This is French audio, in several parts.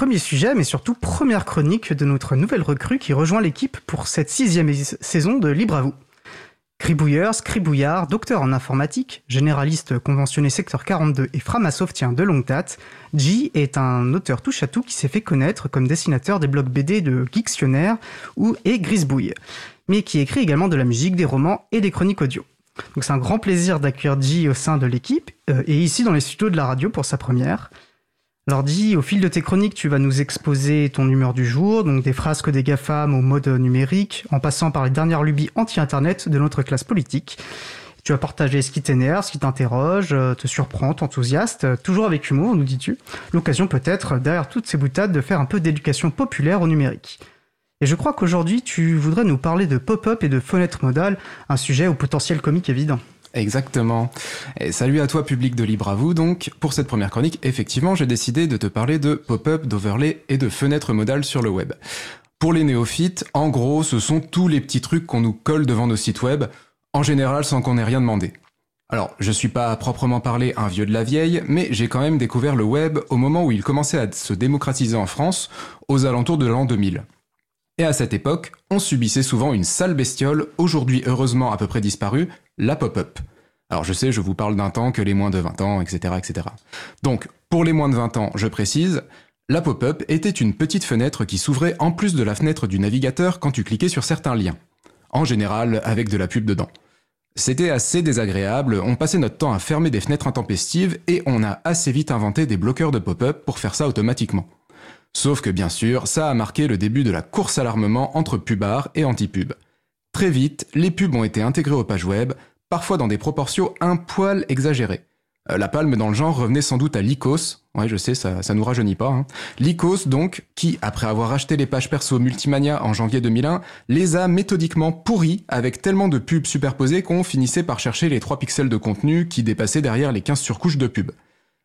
premier sujet, mais surtout première chronique de notre nouvelle recrue qui rejoint l'équipe pour cette sixième saison de Libre à vous. Cribouilleur, scribouillard, docteur en informatique, généraliste conventionné secteur 42 et framasoftien de longue date, G est un auteur touche-à-tout qui s'est fait connaître comme dessinateur des blogs BD de Geektionnaire ou et Grisbouille, mais qui écrit également de la musique, des romans et des chroniques audio. Donc c'est un grand plaisir d'accueillir G au sein de l'équipe euh, et ici dans les studios de la radio pour sa première. Alors au fil de tes chroniques, tu vas nous exposer ton humeur du jour, donc des frasques des GAFAM au mode numérique, en passant par les dernières lubies anti-internet de notre classe politique. Tu vas partager ce qui t'énerve, ce qui t'interroge, euh, te surprend, t'enthousiaste, euh, toujours avec humour, nous dis-tu. L'occasion peut-être, derrière toutes ces boutades, de faire un peu d'éducation populaire au numérique. Et je crois qu'aujourd'hui, tu voudrais nous parler de pop-up et de fenêtre modale, un sujet au potentiel comique évident. Exactement. Et salut à toi public de Libre à vous donc. Pour cette première chronique, effectivement, j'ai décidé de te parler de pop-up, d'overlay et de fenêtres modales sur le web. Pour les néophytes, en gros, ce sont tous les petits trucs qu'on nous colle devant nos sites web, en général sans qu'on ait rien demandé. Alors, je suis pas à proprement parler un vieux de la vieille, mais j'ai quand même découvert le web au moment où il commençait à se démocratiser en France, aux alentours de l'an 2000. Et à cette époque, on subissait souvent une sale bestiole, aujourd'hui heureusement à peu près disparue, la pop-up. Alors je sais, je vous parle d'un temps que les moins de 20 ans, etc., etc. Donc, pour les moins de 20 ans, je précise, la pop-up était une petite fenêtre qui s'ouvrait en plus de la fenêtre du navigateur quand tu cliquais sur certains liens. En général, avec de la pub dedans. C'était assez désagréable, on passait notre temps à fermer des fenêtres intempestives et on a assez vite inventé des bloqueurs de pop-up pour faire ça automatiquement. Sauf que bien sûr, ça a marqué le début de la course à l'armement entre pubards et anti-pub. Très vite, les pubs ont été intégrées aux pages web, parfois dans des proportions un poil exagérées. Euh, la palme dans le genre revenait sans doute à Lycos, ouais je sais, ça, ça nous rajeunit pas, hein. Lycos donc, qui, après avoir acheté les pages perso Multimania en janvier 2001, les a méthodiquement pourris avec tellement de pubs superposées qu'on finissait par chercher les 3 pixels de contenu qui dépassaient derrière les 15 surcouches de pubs.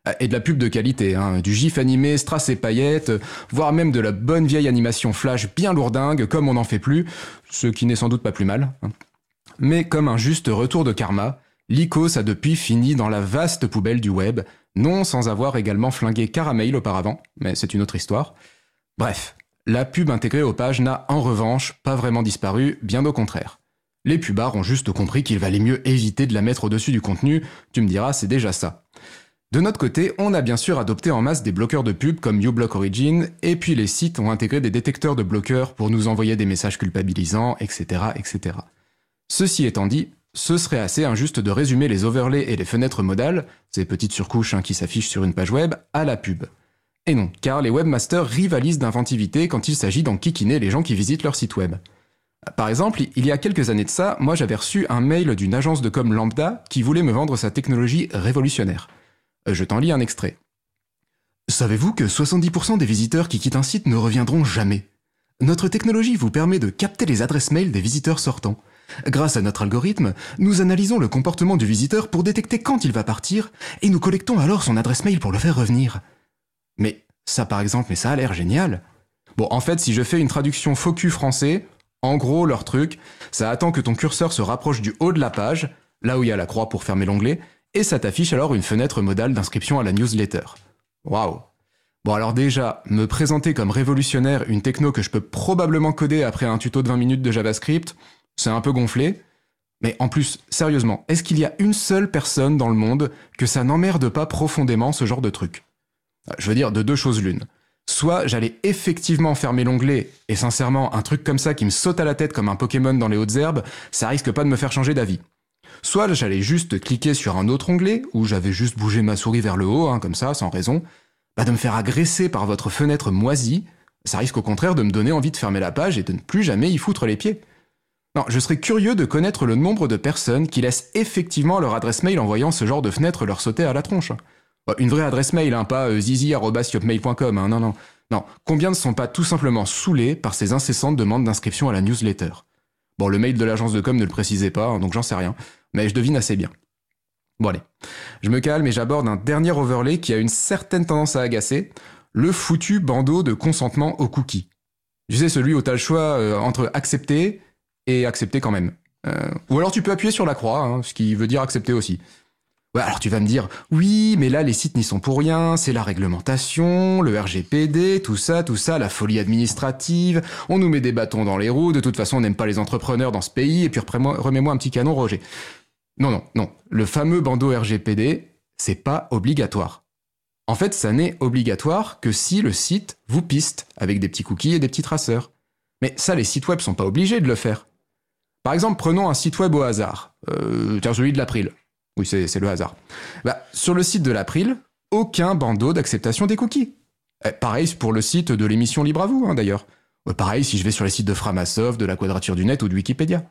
Euh, et de la pub de qualité, hein, du gif animé, strass et paillettes, voire même de la bonne vieille animation flash bien lourdingue, comme on n'en fait plus, ce qui n'est sans doute pas plus mal. Hein. Mais comme un juste retour de karma, l'ICOS a depuis fini dans la vaste poubelle du web, non sans avoir également flingué Caramel auparavant, mais c'est une autre histoire. Bref, la pub intégrée aux pages n'a en revanche pas vraiment disparu, bien au contraire. Les pubards ont juste compris qu'il valait mieux éviter de la mettre au-dessus du contenu, tu me diras, c'est déjà ça. De notre côté, on a bien sûr adopté en masse des bloqueurs de pub comme uBlock Origin, et puis les sites ont intégré des détecteurs de bloqueurs pour nous envoyer des messages culpabilisants, etc., etc. Ceci étant dit, ce serait assez injuste de résumer les overlays et les fenêtres modales, ces petites surcouches hein, qui s'affichent sur une page web, à la pub. Et non, car les webmasters rivalisent d'inventivité quand il s'agit d'enquiquiner les gens qui visitent leur site web. Par exemple, il y a quelques années de ça, moi j'avais reçu un mail d'une agence de com lambda qui voulait me vendre sa technologie révolutionnaire. Je t'en lis un extrait. Savez-vous que 70% des visiteurs qui quittent un site ne reviendront jamais? Notre technologie vous permet de capter les adresses mail des visiteurs sortants. Grâce à notre algorithme, nous analysons le comportement du visiteur pour détecter quand il va partir, et nous collectons alors son adresse mail pour le faire revenir. Mais ça par exemple, mais ça a l'air génial. Bon, en fait, si je fais une traduction focus français, en gros, leur truc, ça attend que ton curseur se rapproche du haut de la page, là où il y a la croix pour fermer l'onglet, et ça t'affiche alors une fenêtre modale d'inscription à la newsletter. Waouh Bon alors déjà, me présenter comme révolutionnaire une techno que je peux probablement coder après un tuto de 20 minutes de JavaScript, c'est un peu gonflé. Mais en plus, sérieusement, est-ce qu'il y a une seule personne dans le monde que ça n'emmerde pas profondément ce genre de truc? Je veux dire de deux choses l'une. Soit j'allais effectivement fermer l'onglet, et sincèrement, un truc comme ça qui me saute à la tête comme un Pokémon dans les hautes herbes, ça risque pas de me faire changer d'avis. Soit j'allais juste cliquer sur un autre onglet, où j'avais juste bougé ma souris vers le haut, hein, comme ça, sans raison, bah de me faire agresser par votre fenêtre moisie, ça risque au contraire de me donner envie de fermer la page et de ne plus jamais y foutre les pieds. Non, je serais curieux de connaître le nombre de personnes qui laissent effectivement leur adresse mail en voyant ce genre de fenêtre leur sauter à la tronche. Bah, une vraie adresse mail, hein, pas euh, zizi.yopmail.com, hein, non, non. Non, combien ne sont pas tout simplement saoulés par ces incessantes demandes d'inscription à la newsletter? Bon, le mail de l'agence de com ne le précisait pas, hein, donc j'en sais rien mais je devine assez bien. Bon allez, je me calme et j'aborde un dernier overlay qui a une certaine tendance à agacer, le foutu bandeau de consentement aux cookies. Tu sais, celui où tu as le choix euh, entre accepter et accepter quand même. Euh, ou alors tu peux appuyer sur la croix, hein, ce qui veut dire accepter aussi. alors tu vas me dire, oui, mais là les sites n'y sont pour rien, c'est la réglementation, le RGPD, tout ça, tout ça, la folie administrative, on nous met des bâtons dans les roues, de toute façon on n'aime pas les entrepreneurs dans ce pays, et puis remets-moi un petit canon, Roger. Non, non, non, le fameux bandeau RGPD, c'est pas obligatoire. En fait, ça n'est obligatoire que si le site vous piste avec des petits cookies et des petits traceurs. Mais ça, les sites web sont pas obligés de le faire. Par exemple, prenons un site web au hasard. Euh, tiens, celui de l'April. Oui, c'est le hasard. Bah, sur le site de l'April, aucun bandeau d'acceptation des cookies. Eh, pareil pour le site de l'émission Libre à vous, hein, d'ailleurs. pareil si je vais sur les sites de Framasoft, de la Quadrature du Net ou de Wikipédia.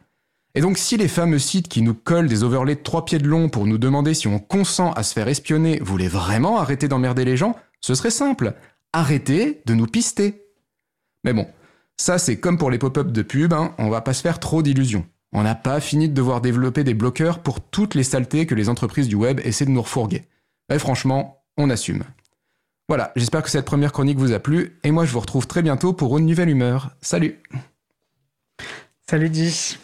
Et donc si les fameux sites qui nous collent des overlays de trois pieds de long pour nous demander si on consent à se faire espionner voulaient vraiment arrêter d'emmerder les gens, ce serait simple. Arrêtez de nous pister. Mais bon, ça c'est comme pour les pop-up de pub, hein, on va pas se faire trop d'illusions. On n'a pas fini de devoir développer des bloqueurs pour toutes les saletés que les entreprises du web essaient de nous refourguer. Mais franchement, on assume. Voilà, j'espère que cette première chronique vous a plu, et moi je vous retrouve très bientôt pour une nouvelle humeur. Salut Salut Dis